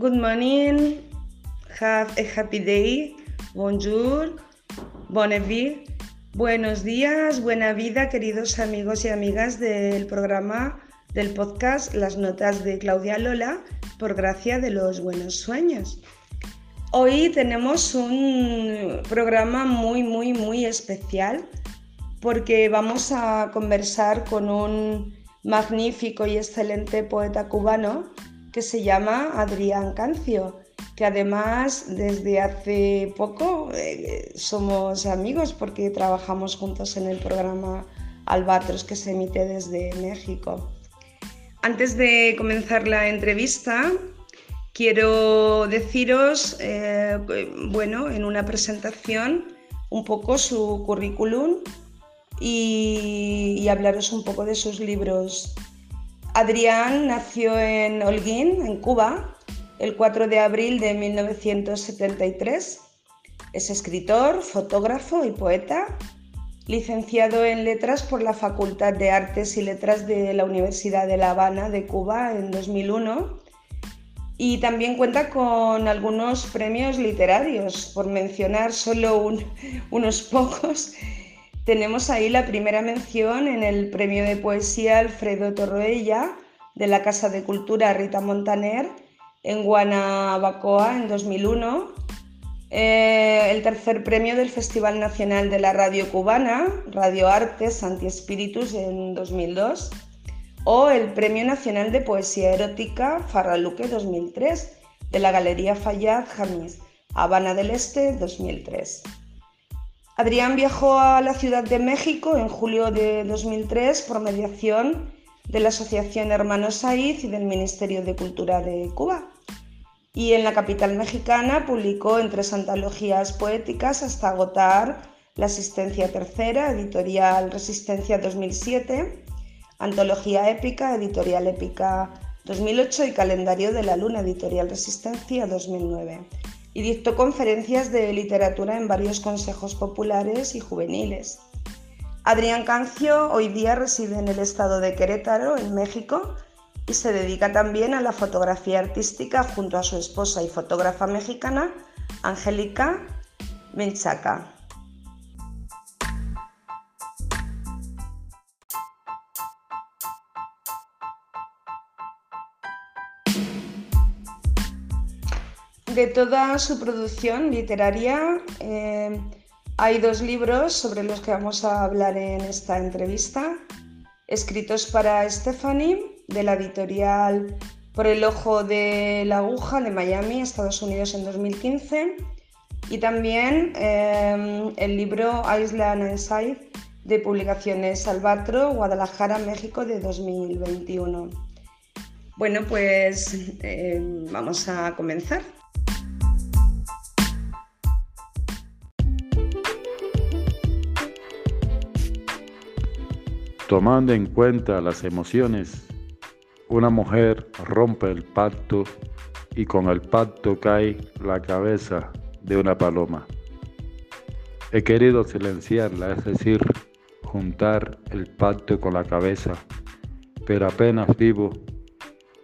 Good morning. Have a happy day. Bonjour. Bonne vie. Buenos días, buena vida, queridos amigos y amigas del programa del podcast Las Notas de Claudia Lola, por gracia de los buenos sueños. Hoy tenemos un programa muy, muy, muy especial porque vamos a conversar con un magnífico y excelente poeta cubano que se llama Adrián Cancio, que además desde hace poco eh, somos amigos porque trabajamos juntos en el programa Albatros que se emite desde México. Antes de comenzar la entrevista, quiero deciros, eh, bueno, en una presentación, un poco su currículum y, hablaros un poco de sus libros. Adrián nació en Holguín, en Cuba, el 4 de abril de 1973. Es escritor, fotógrafo y poeta, licenciado en Letras por la Facultad de Artes y Letras de la Universidad de La Habana de Cuba en 2001 y también cuenta con algunos premios literarios, por mencionar solo unos pocos tenemos ahí la primera mención en el premio de poesía Alfredo Torroella de la Casa de Cultura Rita Montaner en Guanabacoa en 2001, eh, el tercer premio del Festival Nacional de la Radio Cubana, Radio Artes Santi Espíritus en 2002, o el Premio Nacional de Poesía Erótica Farraluque 2003 de la Galería Fayad Jamis, Habana del Este 2003. Adrián viajó a la Ciudad de México en julio de 2003 por mediación de la Asociación Hermanos Saiz y del Ministerio de Cultura de Cuba. Y en la capital mexicana publicó en tres antologías poéticas hasta agotar la Asistencia Tercera, editorial Resistencia 2007, Antología Épica, editorial Épica 2008 y Calendario de la Luna, editorial Resistencia 2009 y dictó conferencias de literatura en varios consejos populares y juveniles. Adrián Cancio hoy día reside en el estado de Querétaro, en México, y se dedica también a la fotografía artística junto a su esposa y fotógrafa mexicana, Angélica Menchaca. De toda su producción literaria, eh, hay dos libros sobre los que vamos a hablar en esta entrevista, escritos para Stephanie, de la editorial Por el Ojo de la Aguja de Miami, Estados Unidos en 2015, y también eh, el libro Island Inside de publicaciones Albatro, Guadalajara, México de 2021. Bueno, pues eh, vamos a comenzar. Tomando en cuenta las emociones, una mujer rompe el pacto y con el pacto cae la cabeza de una paloma. He querido silenciarla, es decir, juntar el pacto con la cabeza, pero apenas vivo,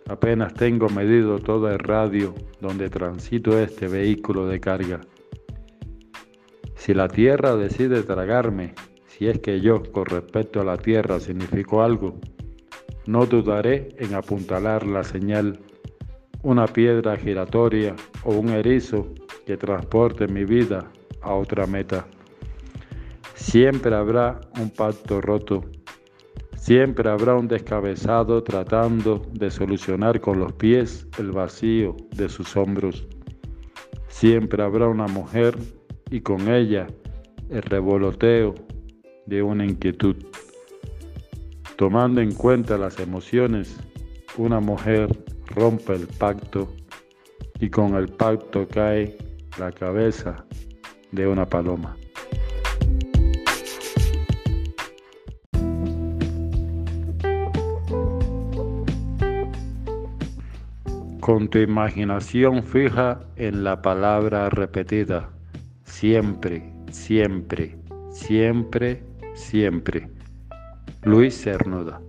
apenas tengo medido todo el radio donde transito este vehículo de carga. Si la tierra decide tragarme, si es que yo, con respecto a la tierra, significo algo, no dudaré en apuntalar la señal, una piedra giratoria o un erizo que transporte mi vida a otra meta. Siempre habrá un pacto roto, siempre habrá un descabezado tratando de solucionar con los pies el vacío de sus hombros. Siempre habrá una mujer y con ella el revoloteo de una inquietud. Tomando en cuenta las emociones, una mujer rompe el pacto y con el pacto cae la cabeza de una paloma. Con tu imaginación fija en la palabra repetida, siempre, siempre, siempre, siempre. Luis Cernuda.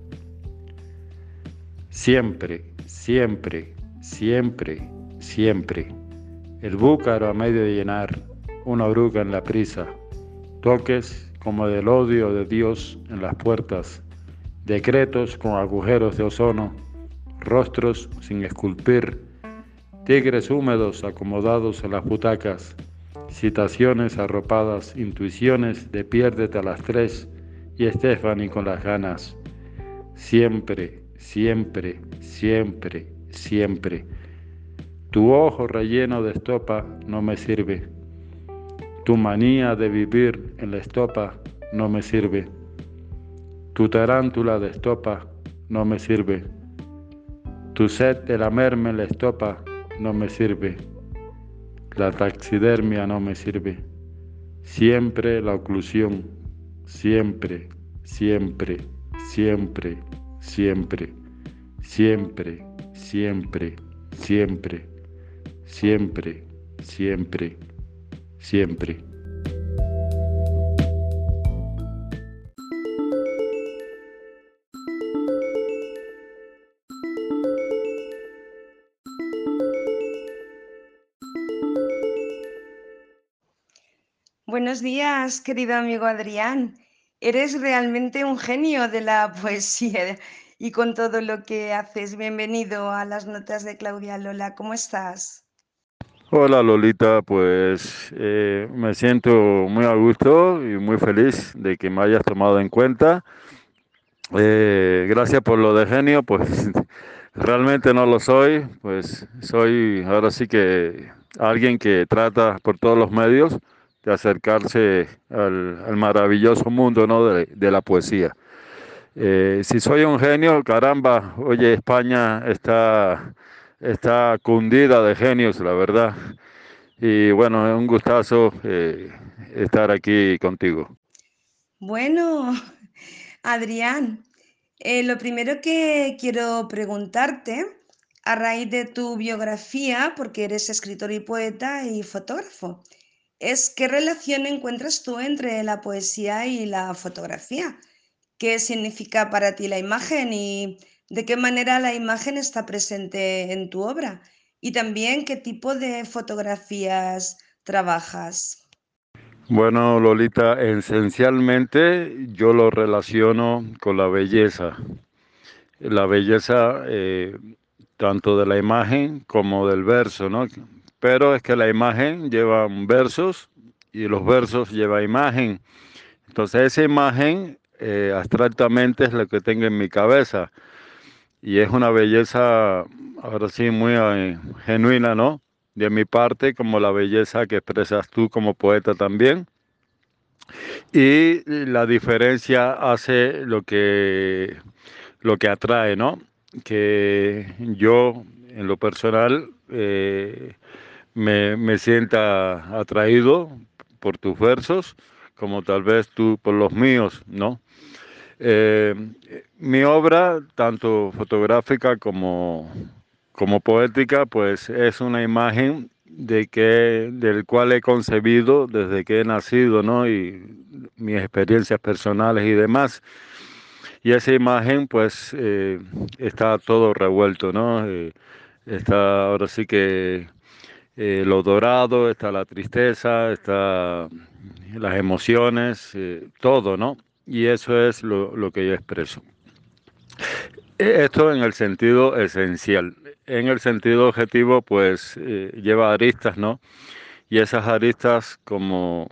Siempre, siempre, siempre, siempre. El búcaro a medio de llenar, una oruga en la prisa, toques como del odio de Dios en las puertas, decretos con agujeros de ozono, rostros sin esculpir, tigres húmedos acomodados en las butacas, citaciones arropadas, intuiciones de piérdete a las tres y Stephanie con las ganas. Siempre, siempre, siempre, siempre. Tu ojo relleno de estopa no me sirve. Tu manía de vivir en la estopa no me sirve. Tu tarántula de estopa no me sirve. Tu sed de lamerme en la estopa no me sirve. La taxidermia no me sirve. Siempre la oclusión, siempre, siempre, siempre, siempre, siempre, siempre, siempre, siempre, siempre, siempre. Buenos días, querido amigo Adrián. Eres realmente un genio de la poesía y con todo lo que haces. Bienvenido a las notas de Claudia Lola. ¿Cómo estás? Hola Lolita, pues eh, me siento muy a gusto y muy feliz de que me hayas tomado en cuenta. Eh, gracias por lo de genio, pues realmente no lo soy, pues soy ahora sí que alguien que trata por todos los medios de acercarse al, maravilloso mundo ¿no? de, la poesía. Eh, si soy un genio, caramba, oye, España está, está cundida de genios, la verdad. Y bueno, es un gustazo eh, estar aquí contigo. Bueno, Adrián, eh, lo primero que quiero preguntarte, a raíz de tu biografía, porque eres escritor y poeta y fotógrafo, es qué relación encuentras tú entre la poesía y la fotografía. ¿Qué significa para ti la imagen y de qué manera la imagen está presente en tu obra? Y también qué tipo de fotografías trabajas. Bueno, Lolita, esencialmente yo lo relaciono con la belleza. La belleza eh, tanto de la imagen como del verso, ¿no? Pero es que la imagen lleva versos y los versos lleva imagen. Entonces esa imagen eh, abstractamente es lo que tengo en mi cabeza y es una belleza, ahora sí, muy eh, genuina, ¿no? De mi parte, como la belleza que expresas tú como poeta también. Y la diferencia hace lo que, lo que atrae, ¿no? Que yo, en lo personal, eh, me, me sienta atraído por tus versos, como tal vez tú por los míos, ¿no? Eh, mi obra, tanto fotográfica como, como poética, pues es una imagen de que, del cual he concebido desde que he nacido, ¿no? Y mis experiencias personales y demás. Y esa imagen, pues, eh, está todo revuelto, ¿no? Eh, está ahora sí que eh, lo dorado, está la tristeza, está las emociones, eh, todo, ¿no? Y eso es lo, que yo expreso. E, esto en el sentido esencial. En el sentido objetivo, pues eh, lleva aristas, ¿no? Y esas aristas, como,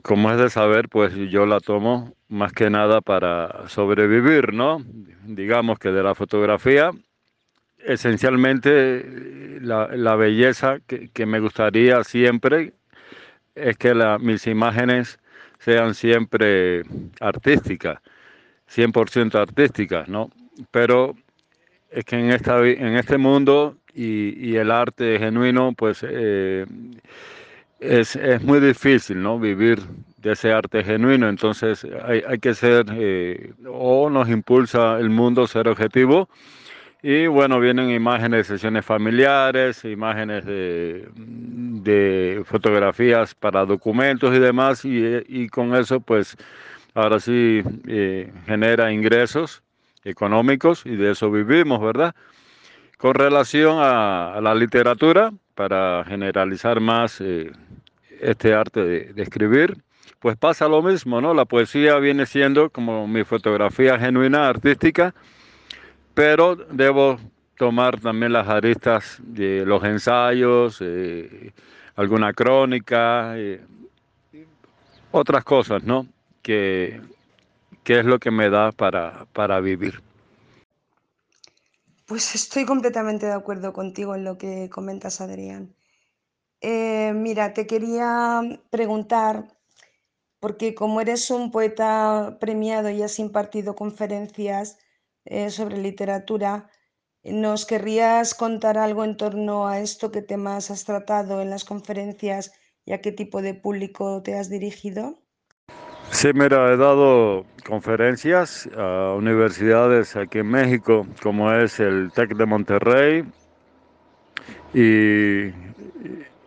como es de saber, pues yo la tomo más que nada para sobrevivir, ¿no? Digamos que de la fotografía esencialmente la, belleza que, me gustaría siempre es que mis imágenes sean siempre artísticas, 100% artísticas, ¿no? Pero es que en, esta, en este mundo y, el arte genuino, pues eh, es, muy difícil, ¿no? Vivir de ese arte genuino, entonces hay, hay que ser, eh, o nos impulsa el mundo ser objetivo, y bueno, vienen imágenes de sesiones familiares, imágenes de, fotografías para documentos y demás, y, con eso pues ahora sí eh, genera ingresos económicos y de eso vivimos, ¿verdad? Con relación a, la literatura, para generalizar más eh, este arte de, escribir, pues pasa lo mismo, ¿no? La poesía viene siendo como mi fotografía genuina, artística, pero debo tomar también las aristas de los ensayos, eh, alguna crónica, eh, otras cosas, ¿no? Que, es lo que me da para, para vivir. Pues estoy completamente de acuerdo contigo en lo que comentas, Adrián. Eh, mira, te quería preguntar, porque como eres un poeta premiado y has impartido conferencias eh, sobre literatura, ¿nos querrías contar algo en torno a esto? ¿Qué temas has tratado en las conferencias y a qué tipo de público te has dirigido? Sí, mira, he dado conferencias a universidades aquí en México, como es el TEC de Monterrey y,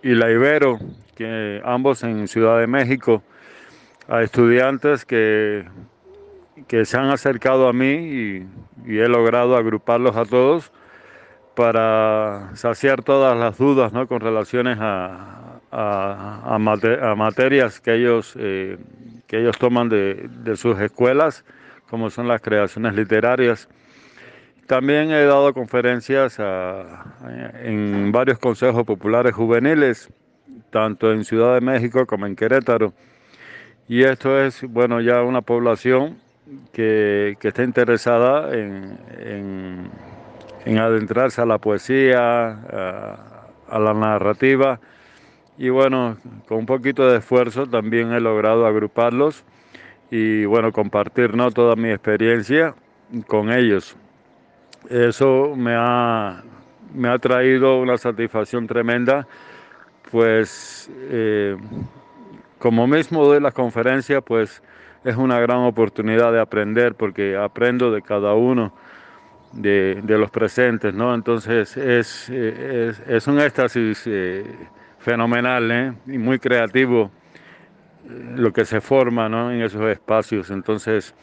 y la Ibero, que ambos en Ciudad de México, a estudiantes que, que se han acercado a mí y, he logrado agruparlos a todos para saciar todas las dudas ¿no? con relaciones a, a, materias que ellos, eh, que ellos toman de, de, sus escuelas, como son las creaciones literarias. También he dado conferencias en varios consejos populares juveniles, tanto en Ciudad de México como en Querétaro. Y esto es, bueno, ya una población que, que está interesada en, en, adentrarse a la poesía, a, la narrativa. Y bueno, con un poquito de esfuerzo también he logrado agruparlos y bueno, compartir ¿no? toda mi experiencia con ellos. Eso me ha, me ha traído una satisfacción tremenda, pues eh, como mismo de las conferencias, pues es una gran oportunidad de aprender porque aprendo de cada uno de, los presentes, ¿no? Entonces es, es, un éxtasis eh, fenomenal ¿eh? y muy creativo eh, lo que se forma en esos espacios. Entonces,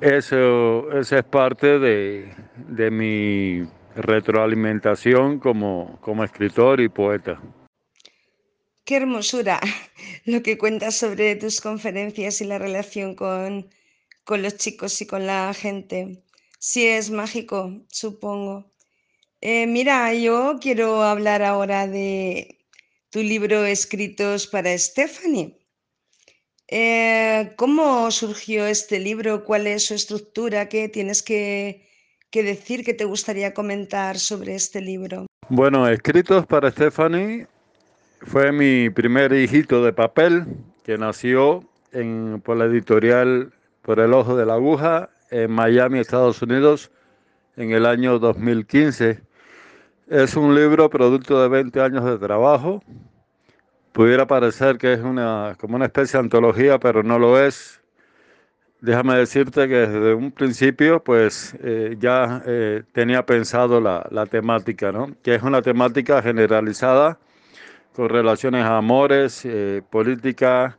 eso, eso es parte de, de mi retroalimentación como, como escritor y poeta. Qué hermosura lo que cuentas sobre tus conferencias y la relación con, los chicos y con la gente. Sí, es mágico, supongo. Eh, mira, yo quiero hablar ahora de tu libro Escritos para Stephanie. Eh, ¿Cómo surgió este libro? ¿Cuál es su estructura? ¿Qué tienes que, que decir? ¿Qué te gustaría comentar sobre este libro? Bueno, Escritos para Stephanie fue mi primer hijito de papel que nació en, por la editorial Por el Ojo de la Aguja en Miami, Estados Unidos, en el año 2015. Es un libro producto de 20 años de trabajo. Pudiera parecer que es una, como una especie de antología, pero no lo es. Déjame decirte que desde un principio, pues eh, ya eh, tenía pensado la, la temática, ¿no? Que es una temática generalizada con relaciones a amores, eh, política,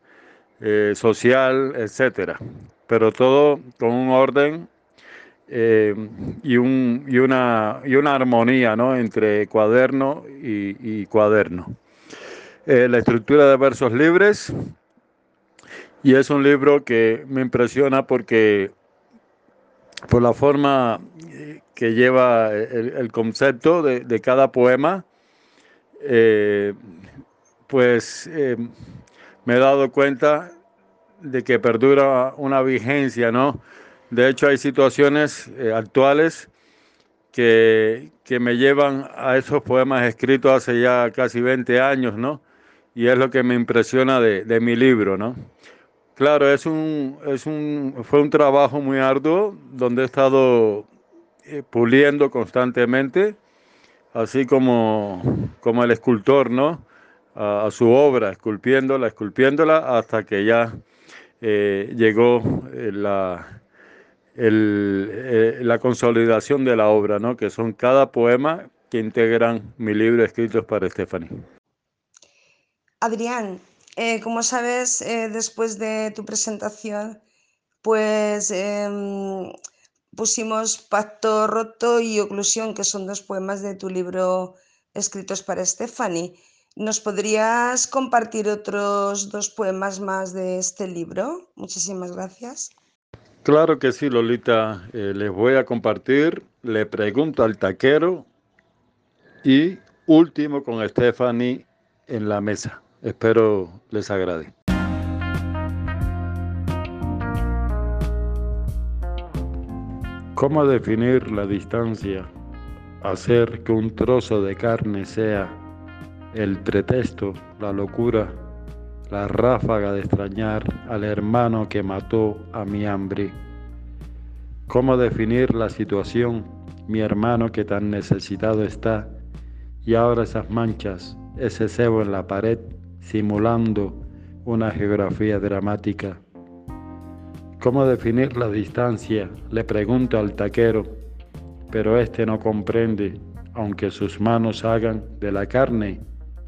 eh, social, etcétera. Pero todo con un orden eh, y, un, y, una, y una armonía ¿no? entre cuaderno y, cuaderno. la estructura de versos libres, y es un libro que me impresiona porque por la forma que lleva el, concepto de, de, cada poema, pues eh, me he dado cuenta de que perdura una vigencia, ¿no? De hecho, hay situaciones eh, actuales que, que, me llevan a esos poemas escritos hace ya casi 20 años, ¿no? Y es lo que me impresiona de, de mi libro, ¿no? Claro, es un, es un, fue un trabajo muy arduo donde he estado eh, puliendo constantemente, así como, como el escultor, ¿no? A, su obra, esculpiéndola, esculpiéndola, hasta que ya eh, llegó eh, la, eh, la consolidación de la obra, ¿no? que son cada poema que integran mi libro Escritos para Stephanie. Adrián, como sabes, después de tu presentación, pues em, pusimos Pacto Roto y Oclusión, que son dos poemas de tu libro escritos para Stephanie. ¿Nos podrías compartir otros dos poemas más de este libro? Muchísimas gracias. Claro que sí, Lolita. Eh, les voy a compartir Le pregunto al taquero y último con Stephanie en la mesa. Espero les agrade. ¿Cómo definir la distancia? Hacer que un trozo de carne sea el pretexto, la locura, la ráfaga de extrañar al hermano que mató a mi hambre. ¿Cómo definir la situación? Mi hermano que tan necesitado está y ahora esas manchas, ese cebo en la pared simulando una geografía dramática. ¿Cómo definir la distancia? Le pregunto al taquero, pero este no comprende, aunque sus manos hagan de la carne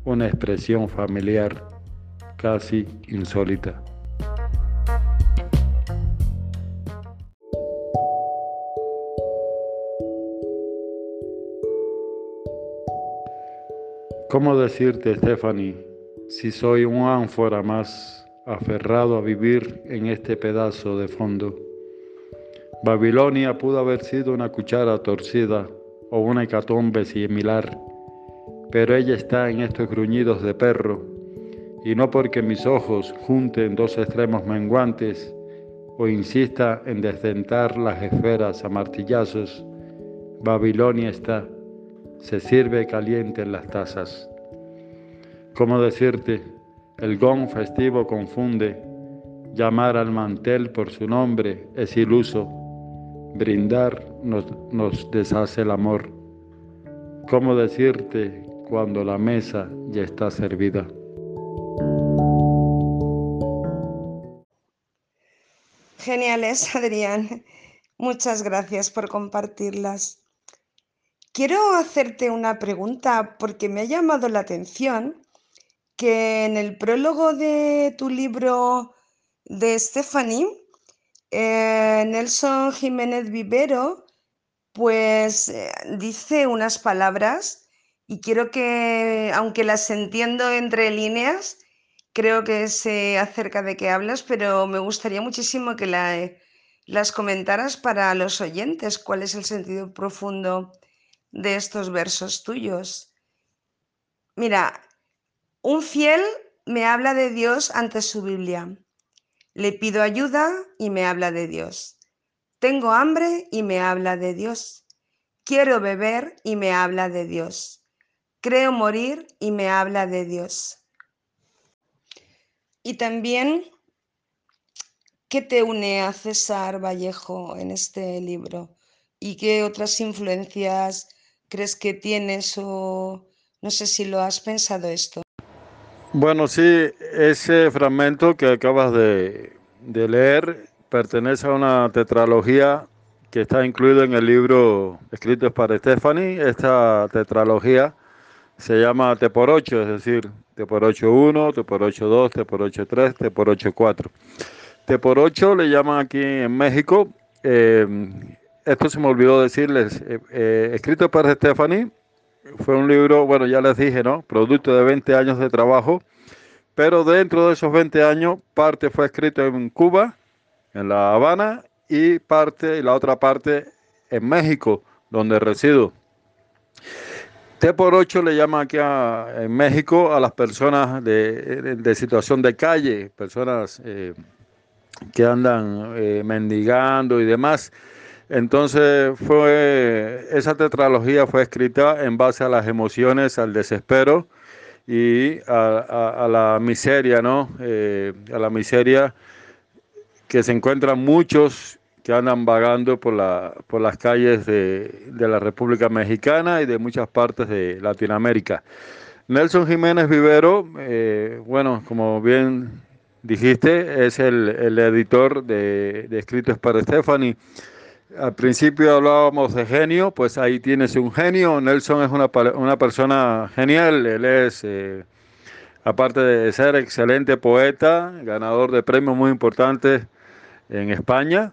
una expresión familiar, casi insólita. ¿Cómo decirte, Stephanie, si soy un ánfora más aferrado a vivir en este pedazo de fondo. Babilonia pudo haber sido una cuchara torcida o una hecatombe similar, pero ella está en estos gruñidos de perro, y no porque mis ojos junten dos extremos menguantes o insista en descentar las esferas a martillazos, Babilonia está, se sirve caliente en las tazas. ¿Cómo decirte? El gong festivo confunde, llamar al mantel por su nombre es iluso, brindar nos, nos deshace el amor. ¿Cómo decirte cuando la mesa ya está servida? Geniales, Adrián. Muchas gracias por compartirlas. Quiero hacerte una pregunta porque me ha llamado la atención que en el prólogo de tu libro de Stephanie, eh, Nelson Jiménez Vivero, pues eh, dice unas palabras y quiero que, aunque las entiendo entre líneas, creo que sé acerca de qué hablas, pero me gustaría muchísimo que las comentaras para los oyentes, cuál es el sentido profundo de estos versos tuyos. Mira, un fiel me habla de Dios ante su Biblia. Le pido ayuda y me habla de Dios. Tengo hambre y me habla de Dios. Quiero beber y me habla de Dios. Creo morir y me habla de Dios. Y también, ¿qué te une a César Vallejo en este libro? ¿Y qué otras influencias crees que tienes o no sé si lo has pensado esto? Bueno, sí, ese fragmento que acabas de, leer pertenece a una tetralogía que está incluido en el libro escrito para Stephanie. Esta tetralogía se llama T por 8, es decir, T por 8 1, T por 8 2, T por 8 3, T por 8 4. T por 8 le llaman aquí en México. Eh, esto se me olvidó decirles, eh, eh, escrito para Stephanie, fue un libro, bueno, ya les dije, ¿no? Producto de 20 años de trabajo, pero dentro de esos 20 años, parte fue escrito en Cuba, en La Habana, y parte, y la otra parte en México, donde resido. T por 8 le llama aquí en México a las personas de, situación de calle, personas eh, que andan eh, mendigando y demás. Entonces fue esa tetralogía fue escrita en base a las emociones, al desespero y a, la miseria, ¿no? Eh, a la miseria que se encuentran muchos que andan vagando por, la, por las calles de, la República Mexicana y de muchas partes de Latinoamérica. Nelson Jiménez Vivero, eh, bueno, como bien dijiste, es el, editor de, de Escritos para Stephanie. Al principio hablábamos de genio, pues ahí tienes un genio. Nelson es una, una persona genial, él es, eh, aparte de ser excelente poeta, ganador de premios muy importantes en España,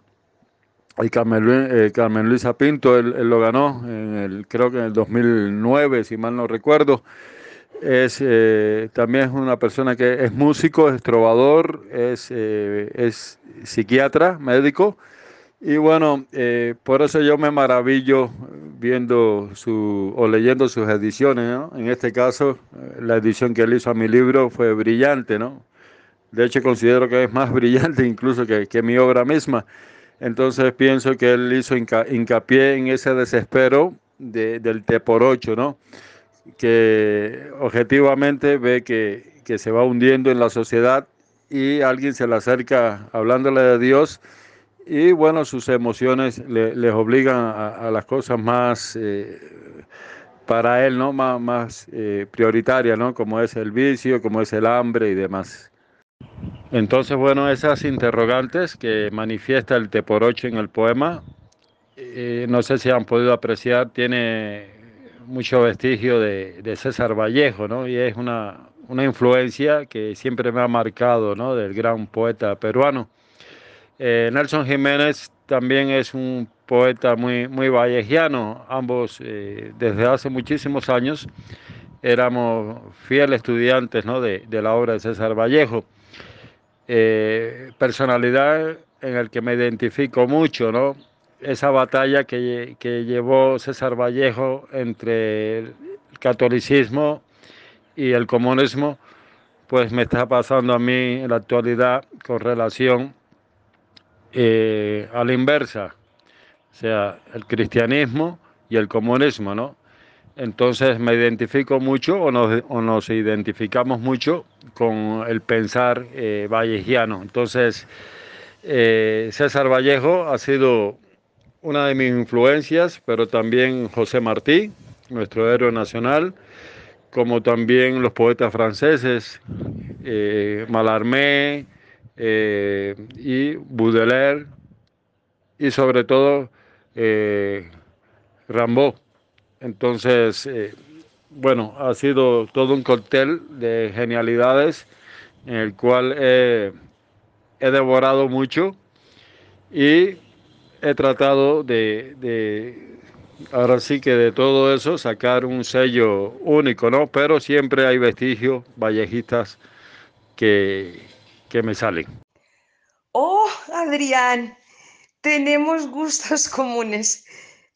y Carmen, eh, Carmen Luisa Pinto, él, lo ganó, en el, creo que en el 2009, si mal no recuerdo. Es, eh, también es una persona que es músico, es trovador, es, eh, es psiquiatra, médico. Y bueno, por eso yo me maravillo viendo su, o leyendo sus ediciones. En este caso, la edición que él hizo a mi libro fue brillante, ¿no? De hecho, considero que es más brillante incluso que, que mi obra misma. Entonces pienso que él hizo hincapié en ese desespero del T por 8, ¿no? Que objetivamente ve que, se va hundiendo en la sociedad y alguien se le acerca hablándole de Dios y bueno, sus emociones le, les obligan a, las cosas más eh, para él, ¿no? Más, más eh, prioritarias, ¿no? Como es el vicio, como es el hambre y demás. Entonces, bueno, esas interrogantes que manifiesta el T por 8 en el poema, eh, no sé si han podido apreciar, tiene mucho vestigio de, César Vallejo, ¿no? Y es una, influencia que siempre me ha marcado, ¿no? Del gran poeta peruano. Eh, Nelson Jiménez también es un poeta muy, muy vallejiano, ambos eh, desde hace muchísimos años éramos fieles estudiantes ¿no? de, de la obra de César Vallejo. Eh, personalidad en el que me identifico mucho, ¿no? Esa batalla que, que llevó César Vallejo entre el catolicismo y el comunismo, pues me está pasando a mí en la actualidad con relación eh, a la inversa, o sea, el cristianismo y el comunismo, ¿no? Entonces me identifico mucho o nos, identificamos mucho con el pensar eh, vallejiano. Entonces, eh, César Vallejo ha sido una de mis influencias, pero también José Martí, nuestro héroe nacional, como también los poetas franceses, eh, Mallarmé y Baudelaire, y sobre todo Rambaud. Entonces, eh, bueno, ha sido todo un cóctel de genialidades en el cual he devorado mucho y he tratado de, ahora sí que de todo eso sacar un sello único, ¿no? Pero siempre hay vestigios vallejistas que, que me salen. Oh, Adrián, tenemos gustos comunes.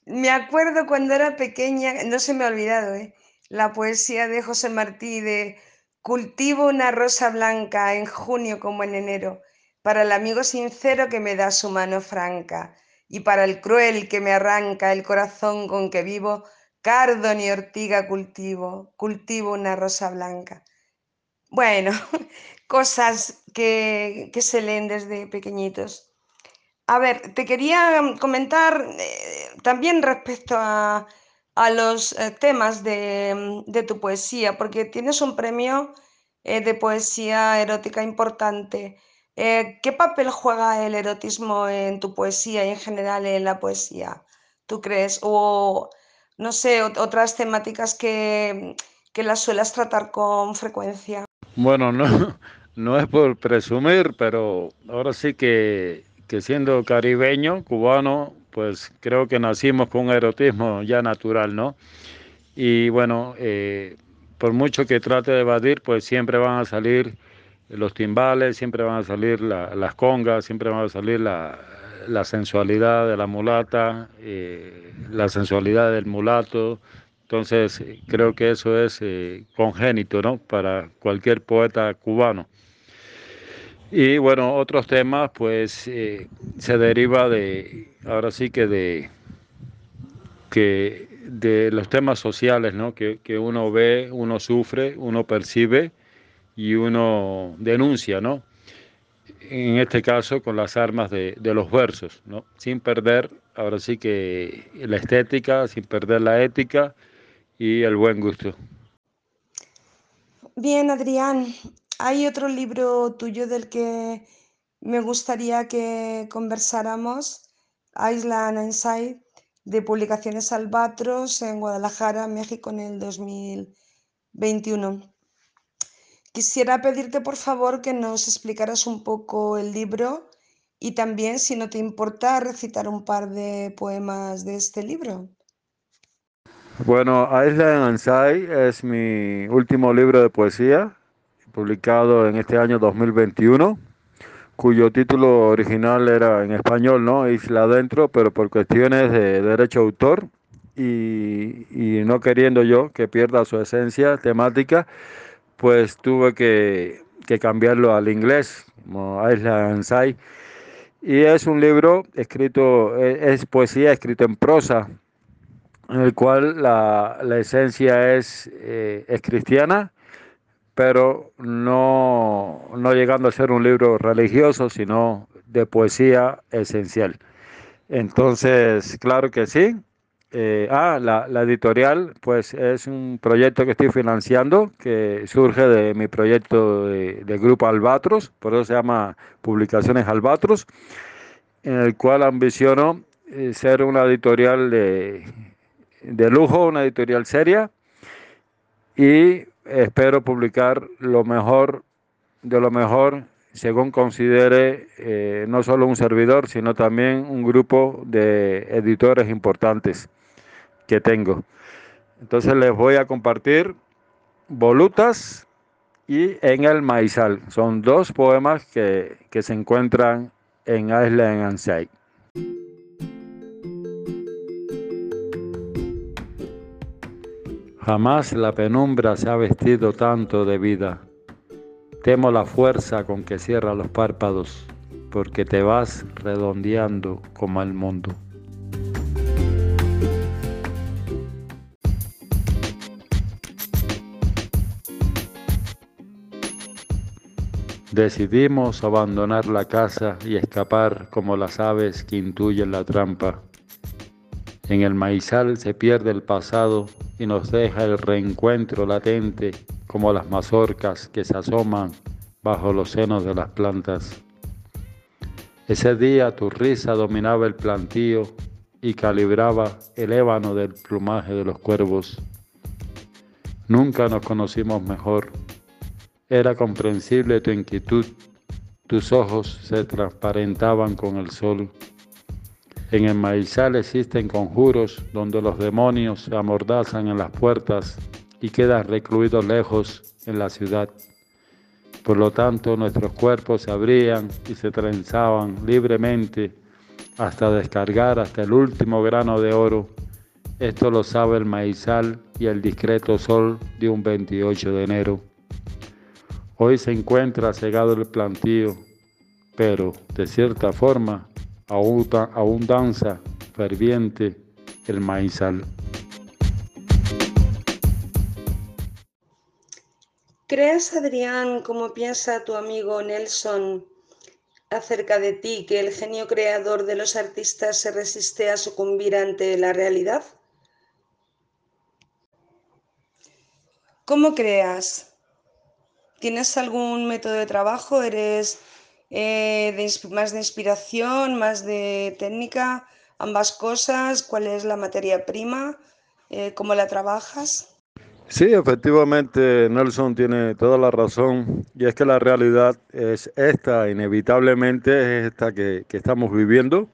Me acuerdo cuando era pequeña, no se me ha olvidado, ¿eh? la poesía de José Martí de Cultivo una rosa blanca en junio como en enero, para el amigo sincero que me da su mano franca, y para el cruel que me arranca el corazón con que vivo, cardo ni ortiga cultivo, cultivo una rosa blanca. Bueno, cosas que, que se leen desde pequeñitos. A ver, te quería comentar eh, también respecto a, los eh, temas de, tu poesía, porque tienes un premio eh, de poesía erótica importante. ¿Qué papel juega el erotismo en tu poesía y en general en la poesía? ¿Tú crees? O, no sé, otras temáticas que, que las suelas tratar con frecuencia. Bueno, no, no es por presumir, pero ahora sí que que siendo caribeño, cubano, pues creo que nacimos con un erotismo ya natural, ¿no? Y bueno, eh, por mucho que trate de evadir, pues siempre van a salir los timbales, siempre van a salir las congas, siempre van a salir la, sensualidad de la mulata, eh, la sensualidad del mulato. Entonces, creo que eso es eh, congénito, ¿no? Para cualquier poeta cubano. Y bueno, otros temas, pues eh, se deriva de, ahora sí que de, que de los temas sociales, ¿no? Que, uno ve, uno sufre, uno percibe y uno denuncia, ¿no? En este caso con las armas de, de los versos, ¿no? Sin perder, ahora sí que la estética, sin perder la ética y el buen gusto. Bien, Adrián, hay otro libro tuyo del que me gustaría que conversáramos, Island Inside, de publicaciones Albatros en Guadalajara, México, en el 2021. Quisiera pedirte por favor que nos explicaras un poco el libro Y también, si no te importa, recitar un par de poemas de este libro. Bueno, Island Ansai es mi último libro de poesía, publicado en este año 2021, cuyo título original era en español, ¿no? Isla Adentro, pero por cuestiones de derecho de autor y, y no queriendo yo que pierda su esencia temática, pues tuve que, que cambiarlo al inglés, como Isla Ansai. Y es un libro escrito, es poesía escrito en prosa, en el cual la, la esencia es, eh, es cristiana, pero no, no llegando a ser un libro religioso, sino de poesía esencial. Entonces, claro que sí. Eh, ah, la, la, editorial, pues es un proyecto que estoy financiando, que surge de mi proyecto de, de Grupo Albatros, por eso se llama Publicaciones Albatros, en el cual ambiciono eh, ser una editorial de, de lujo, una editorial seria y espero publicar lo mejor de lo mejor según considere eh, no solo un servidor, sino también un grupo de editores importantes que tengo. Entonces les voy a compartir Volutas y En el Maizal. Son dos poemas que, que se encuentran en Island Ansai. Jamás la penumbra se ha vestido tanto de vida. Temo la fuerza con que cierra los párpados, porque te vas redondeando como el mundo. Decidimos abandonar la casa y escapar como las aves que intuyen la trampa. En el maizal se pierde el pasado y nos deja el reencuentro latente como las mazorcas que se asoman bajo los senos de las plantas. Ese día tu risa dominaba el plantío y calibraba el ébano del plumaje de los cuervos. Nunca nos conocimos mejor. Era comprensible tu inquietud, tus ojos se transparentaban con el sol. En el maizal existen conjuros donde los demonios se amordazan en las puertas y quedan recluidos lejos en la ciudad. Por lo tanto, nuestros cuerpos se abrían y se trenzaban libremente hasta descargar hasta el último grano de oro. Esto lo sabe el maizal y el discreto sol de un 28 de enero. Hoy se encuentra cegado el plantío, pero de cierta forma aún danza ferviente el maizal. ¿Crees, Adrián, como piensa tu amigo Nelson acerca de ti, que el genio creador de los artistas se resiste a sucumbir ante la realidad? ¿Cómo creas? ¿Tienes algún método de trabajo? ¿Eres eh, de, más de inspiración, más de técnica, ambas cosas, cuál es la materia prima, eh, cómo la trabajas. Sí, efectivamente, Nelson tiene toda la razón y es que la realidad es esta, inevitablemente es esta que, que estamos viviendo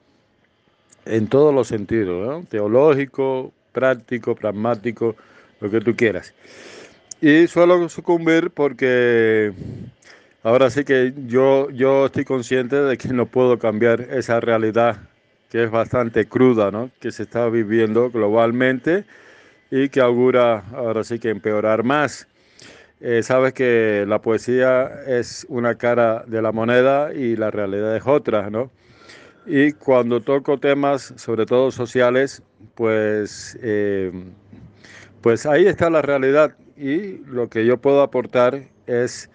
en todos los sentidos, teológico, práctico, pragmático, lo que tú quieras. Y suelo sucumbir porque Ahora sí que yo, yo estoy consciente de que no puedo cambiar esa realidad que es bastante cruda, ¿no? que se está viviendo globalmente y que augura ahora sí que empeorar más. Eh, sabes que la poesía es una cara de la moneda y la realidad es otra, ¿no? Y cuando toco temas, sobre todo sociales, pues, eh, pues ahí está la realidad y lo que yo puedo aportar es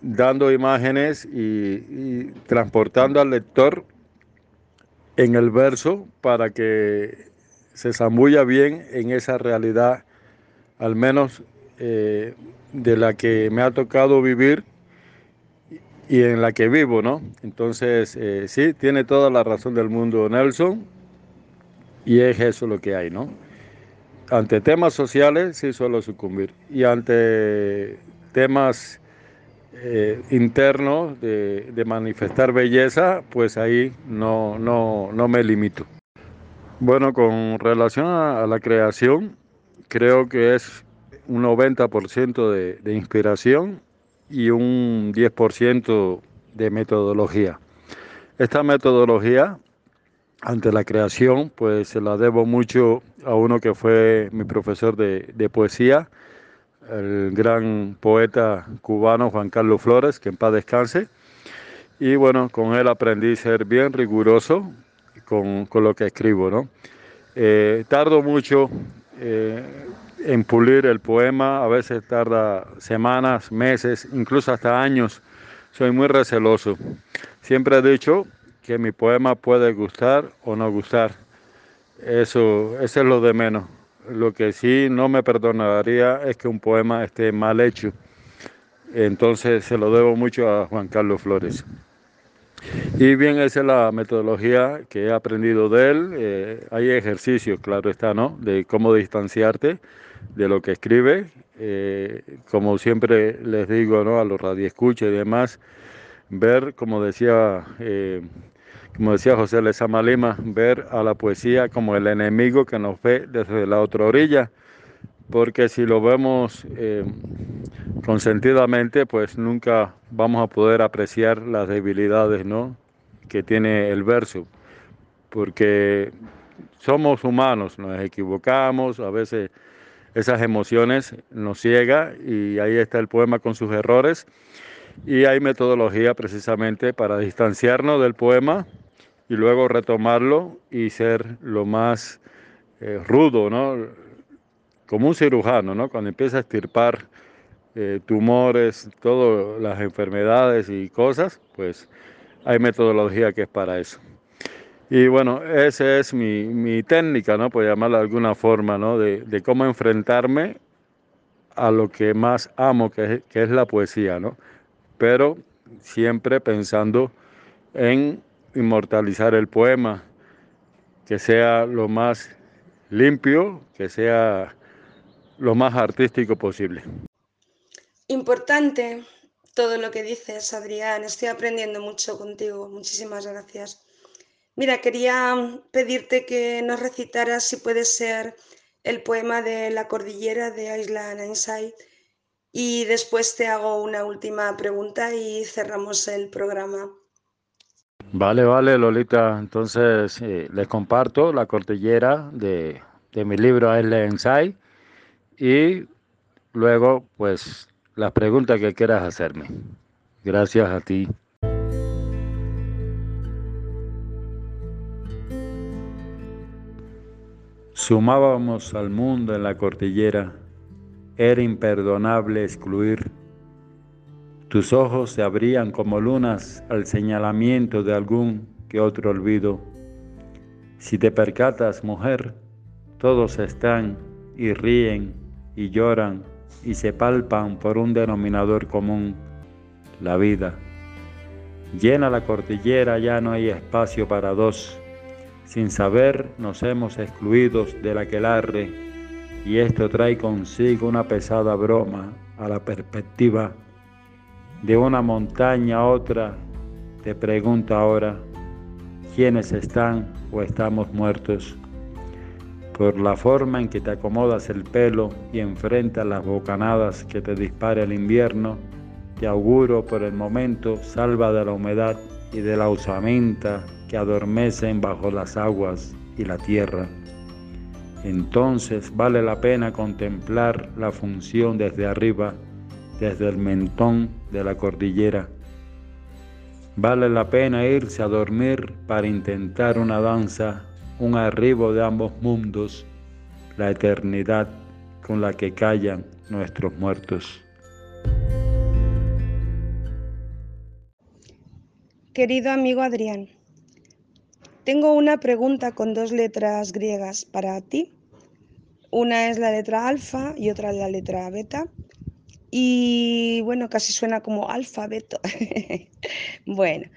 dando imágenes y, transportando al lector en el verso para que se zambulla bien en esa realidad, al menos eh, de la que me ha tocado vivir y en la que vivo, ¿no? Entonces, eh, sí, tiene toda la razón del mundo Nelson y es eso lo que hay, ¿no? Ante temas sociales sí suelo sucumbir y ante temas eh, interno de, manifestar belleza, pues ahí no, no, no me limito. Bueno, con relación a, la creación, creo que es un 90% de, inspiración y un 10% de metodología. Esta metodología ante la creación, pues se la debo mucho a uno que fue mi profesor de, poesía, el gran poeta cubano Juan Carlos Flores, que en paz descanse. Y bueno, con él aprendí a ser bien riguroso con, con lo que escribo, ¿no? Eh, tardo mucho eh, en pulir el poema, a veces tarda semanas, meses, incluso hasta años. Soy muy receloso. Siempre he dicho que mi poema puede gustar o no gustar. Eso, eso es lo de menos. Lo que sí no me perdonaría es que un poema esté mal hecho. Entonces se lo debo mucho a Juan Carlos Flores. Y bien, esa es la metodología que he aprendido de él. Eh, hay ejercicios, claro está, ¿no? De cómo distanciarte de lo que escribe. Eh, como siempre les digo, ¿no? A los radioescuchas y demás, ver, como decía, eh, como decía José Lezama Lima, ver a la poesía como el enemigo que nos ve desde la otra orilla porque si lo vemos eh, consentidamente, pues nunca vamos a poder apreciar las debilidades ¿no? que tiene el verso, porque somos humanos, nos equivocamos, a veces esas emociones nos ciega y ahí está el poema con sus errores y hay metodología precisamente para distanciarnos del poema y luego retomarlo y ser lo más eh, rudo, ¿no? como un cirujano, ¿no? Cuando empieza a extirpar eh, tumores, todas las enfermedades y cosas, pues hay metodología que es para eso. Y bueno, esa es mi, mi técnica, ¿no? Por llamarla de alguna forma, ¿no? De, de, cómo enfrentarme a lo que más amo, que es, que es la poesía, ¿no? Pero siempre pensando en inmortalizar el poema, que sea lo más limpio, que sea lo más artístico posible. Importante todo lo que dices, Adrián. Estoy aprendiendo mucho contigo. Muchísimas gracias. Mira, quería pedirte que nos recitaras, si puede ser, el poema de La Cordillera de Island Inside. Y después te hago una última pregunta y cerramos el programa. Vale, vale, Lolita. Entonces, eh, les comparto La Cordillera de, de mi libro Island Inside y luego pues la pregunta que quieras hacerme. Gracias a ti. Sumábamos al mundo en la cordillera, era imperdonable excluir. Tus ojos se abrían como lunas al señalamiento de algún que otro olvido. Si te percatas, mujer, todos están y ríen y lloran y se palpan por un denominador común, la vida. Llena la cordillera, ya no hay espacio para dos. Sin saber nos hemos excluidos del aquelarre y esto trae consigo una pesada broma a la perspectiva. De una montaña a otra, te pregunto ahora, ¿quiénes están o estamos muertos? por la forma en que te acomodas el pelo y enfrentas las bocanadas que te dispara el invierno, te auguro por el momento salva de la humedad y de la usamenta que adormecen bajo las aguas y la tierra. Entonces vale la pena contemplar la función desde arriba, desde el mentón de la cordillera. Vale la pena irse a dormir para intentar una danza un arribo de ambos mundos, la eternidad con la que callan nuestros muertos. Querido amigo Adrián, tengo una pregunta con dos letras griegas para ti. Una es la letra alfa y otra la letra beta. Y bueno, casi suena como alfabeto. bueno,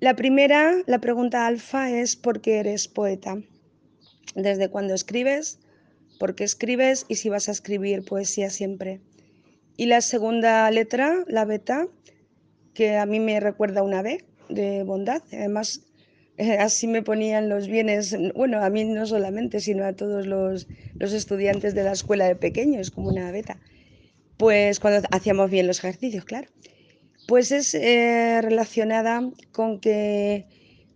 la primera, la pregunta alfa es ¿por qué eres poeta? ¿Desde cuándo escribes? ¿Por qué escribes? Y si vas a escribir poesía siempre. Y la segunda letra, la beta, que a mí me recuerda una B de bondad. Además, así me ponían los bienes, bueno, a mí no solamente, sino a todos los, los estudiantes de la escuela de pequeños, como una beta. Pues cuando hacíamos bien los ejercicios, claro. Pues es eh, relacionada con que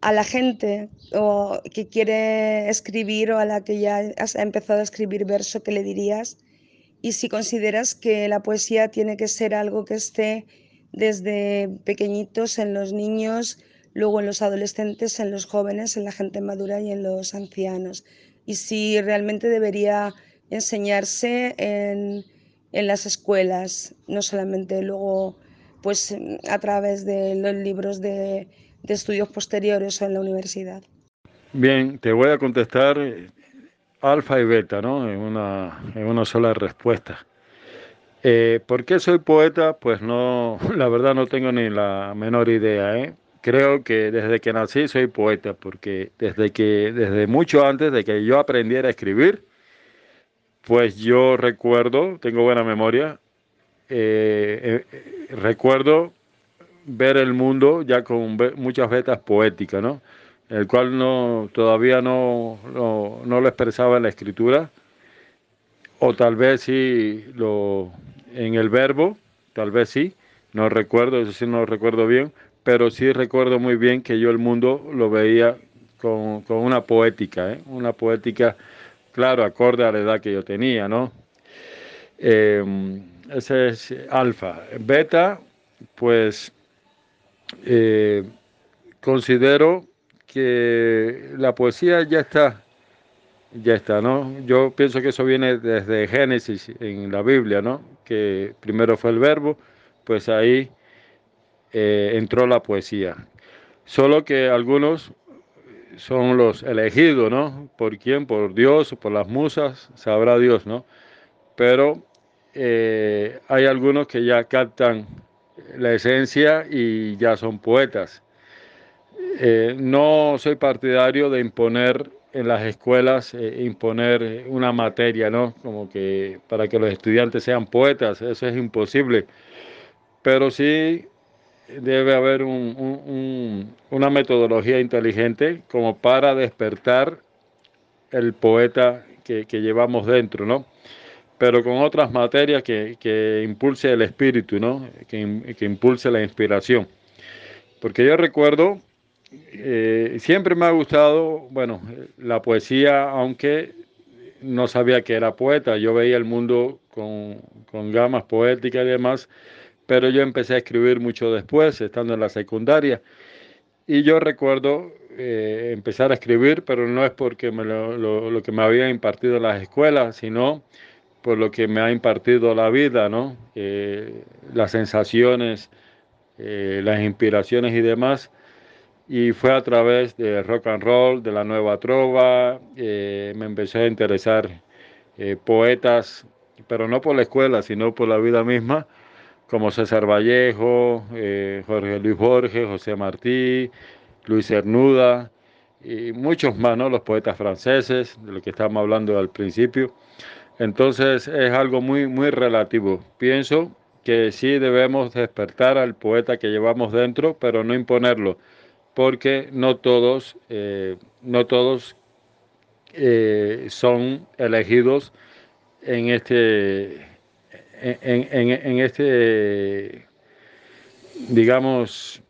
a la gente o que quiere escribir o a la que ya ha empezado a escribir verso, ¿qué le dirías? Y si consideras que la poesía tiene que ser algo que esté desde pequeñitos en los niños, luego en los adolescentes, en los jóvenes, en la gente madura y en los ancianos. Y si realmente debería enseñarse en, en las escuelas, no solamente luego pues a través de los libros de de estudios posteriores en la universidad. Bien, te voy a contestar alfa y beta, ¿no? En una, en una sola respuesta. Eh, ¿Por qué soy poeta? Pues no, la verdad no tengo ni la menor idea, ¿eh? Creo que desde que nací soy poeta, porque desde que, desde mucho antes de que yo aprendiera a escribir, pues yo recuerdo, tengo buena memoria, eh, recuerdo ver el mundo ya con muchas vetas poéticas, ¿no? El cual no, todavía no, no, no, lo expresaba en la escritura, o tal vez sí lo, en el verbo, tal vez sí, no recuerdo, eso sí no lo recuerdo bien, pero sí recuerdo muy bien que yo el mundo lo veía con, con una poética, ¿eh? una poética, claro, acorde a la edad que yo tenía, ¿no? Eh, ese es alfa. Beta, pues eh, considero que la poesía ya está, ya está, ¿no? Yo pienso que eso viene desde Génesis en la Biblia, ¿no? Que primero fue el verbo, pues ahí eh, entró la poesía. Solo que algunos son los elegidos, ¿no? ¿Por quién? Por Dios, por las musas, sabrá Dios, ¿no? Pero eh, hay algunos que ya captan la esencia y ya son poetas. Eh, no soy partidario de imponer en las escuelas, eh, imponer una materia, ¿no? Como que para que los estudiantes sean poetas, eso es imposible. Pero sí debe haber una metodología inteligente como para despertar el poeta que, llevamos dentro, ¿no? pero con otras materias que, que impulse el espíritu, ¿no? que, que, impulse la inspiración. Porque yo recuerdo, eh, siempre me ha gustado, bueno, la poesía, aunque no sabía que era poeta, yo veía el mundo con gamas poéticas y demás, pero yo empecé a escribir mucho después, estando en la secundaria. Y yo recuerdo eh, empezar a escribir, pero no es porque me lo, que me había impartido las escuelas, sino por lo que me ha impartido la vida, ¿no? Eh, las sensaciones, eh, las inspiraciones y demás. Y fue a través de rock and roll, de la nueva trova, me empezó a interesar poetas, pero no por la escuela, sino por la vida misma, como César Vallejo, Jorge Luis Borges, José Martí, Luis Cernuda y muchos más, ¿no? Los poetas franceses, de lo que estábamos hablando al principio. Entonces es algo muy, muy relativo. Pienso que sí debemos despertar al poeta que llevamos dentro, pero no imponerlo, porque no todos, eh, no todos eh, son elegidos en este, en, este, digamos,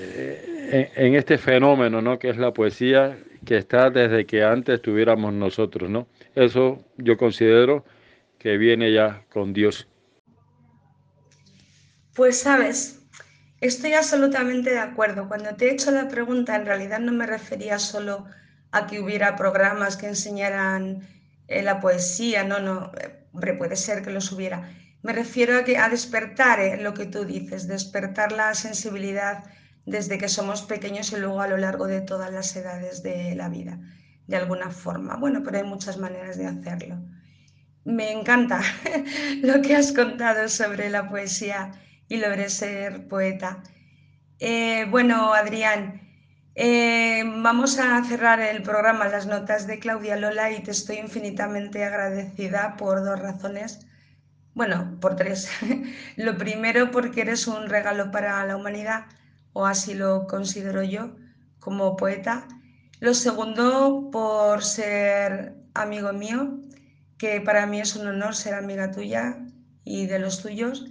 eh, en, este fenómeno, ¿no? Que es la poesía que está desde que antes tuviéramos nosotros, ¿no? Eso yo considero que viene ya con Dios. Pues sabes, estoy absolutamente de acuerdo. Cuando te he hecho la pregunta, en realidad no me refería solo a que hubiera programas que enseñaran eh, la poesía, no, no, hombre, puede ser que los hubiera. Me refiero a, que, a despertar eh, lo que tú dices, despertar la sensibilidad desde que somos pequeños y luego a lo largo de todas las edades de la vida de alguna forma. Bueno, pero hay muchas maneras de hacerlo. Me encanta lo que has contado sobre la poesía y logré ser poeta. Eh, bueno, Adrián, eh, vamos a cerrar el programa Las Notas de Claudia Lola y te estoy infinitamente agradecida por dos razones. Bueno, por tres. lo primero porque eres un regalo para la humanidad, o así lo considero yo como poeta. Lo segundo por ser amigo mío, que para mí es un honor ser amiga tuya y de los tuyos.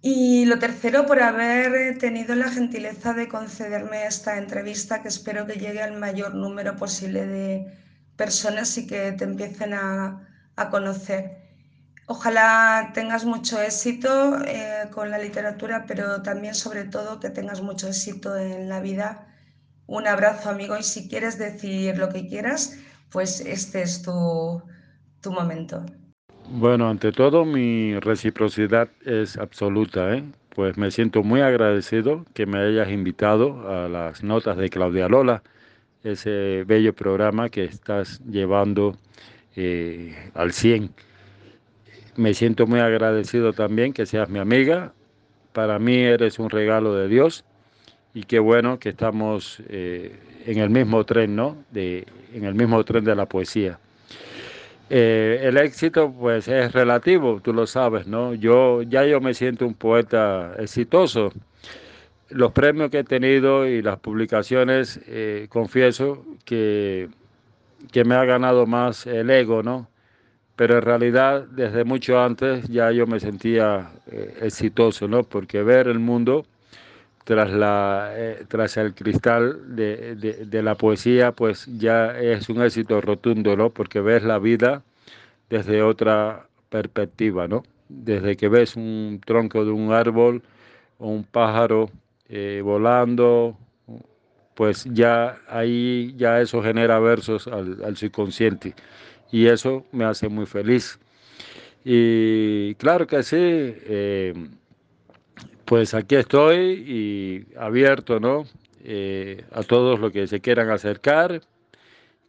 Y lo tercero, por haber tenido la gentileza de concederme esta entrevista, que espero que llegue al mayor número posible de personas y que te empiecen a, a conocer. Ojalá tengas mucho éxito eh, con la literatura, pero también sobre todo que tengas mucho éxito en la vida. Un abrazo amigo y si quieres decir lo que quieras, pues este es tu, tu momento. Bueno, ante todo mi reciprocidad es absoluta, ¿eh? pues me siento muy agradecido que me hayas invitado a las notas de Claudia Lola, ese bello programa que estás llevando eh, al 100 me siento muy agradecido también que seas mi amiga. Para mí eres un regalo de Dios y qué bueno que estamos eh, en el mismo tren, ¿no? De, en el mismo tren de la poesía. Eh, el éxito, pues, es relativo, tú lo sabes, ¿no? Yo ya yo me siento un poeta exitoso. Los premios que he tenido y las publicaciones, eh, confieso que, que me ha ganado más el ego, ¿no? pero en realidad desde mucho antes ya yo me sentía eh, exitoso, ¿no? Porque ver el mundo tras, la, eh, tras el cristal de, de, la poesía, pues ya es un éxito rotundo, ¿no? Porque ves la vida desde otra perspectiva, ¿no? Desde que ves un tronco de un árbol o un pájaro eh, volando, pues ya ahí ya eso genera versos al, subconsciente y eso me hace muy feliz. Y claro que sí, eh, pues aquí estoy y abierto, ¿no? Eh, a todos los que se quieran acercar,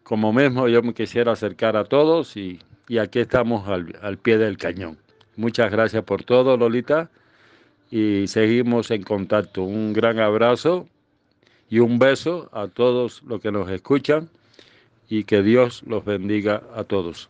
como mismo yo me quisiera acercar a todos y, y aquí estamos al, al pie del cañón. Muchas gracias por todo, Lolita, y seguimos en contacto. Un gran abrazo y un beso a todos los que nos escuchan y que Dios los bendiga a todos.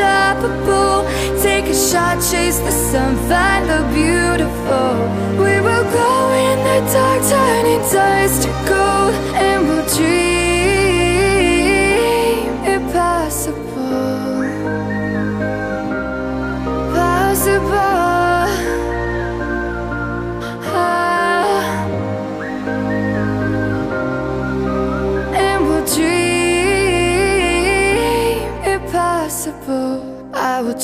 Unstoppable. Take a shot, chase the sun, find the beautiful. We will go in the dark, turning dust to gold, and we'll dream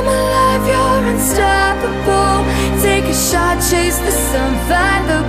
Come alive, you're unstoppable. Take a shot, chase the sun, find the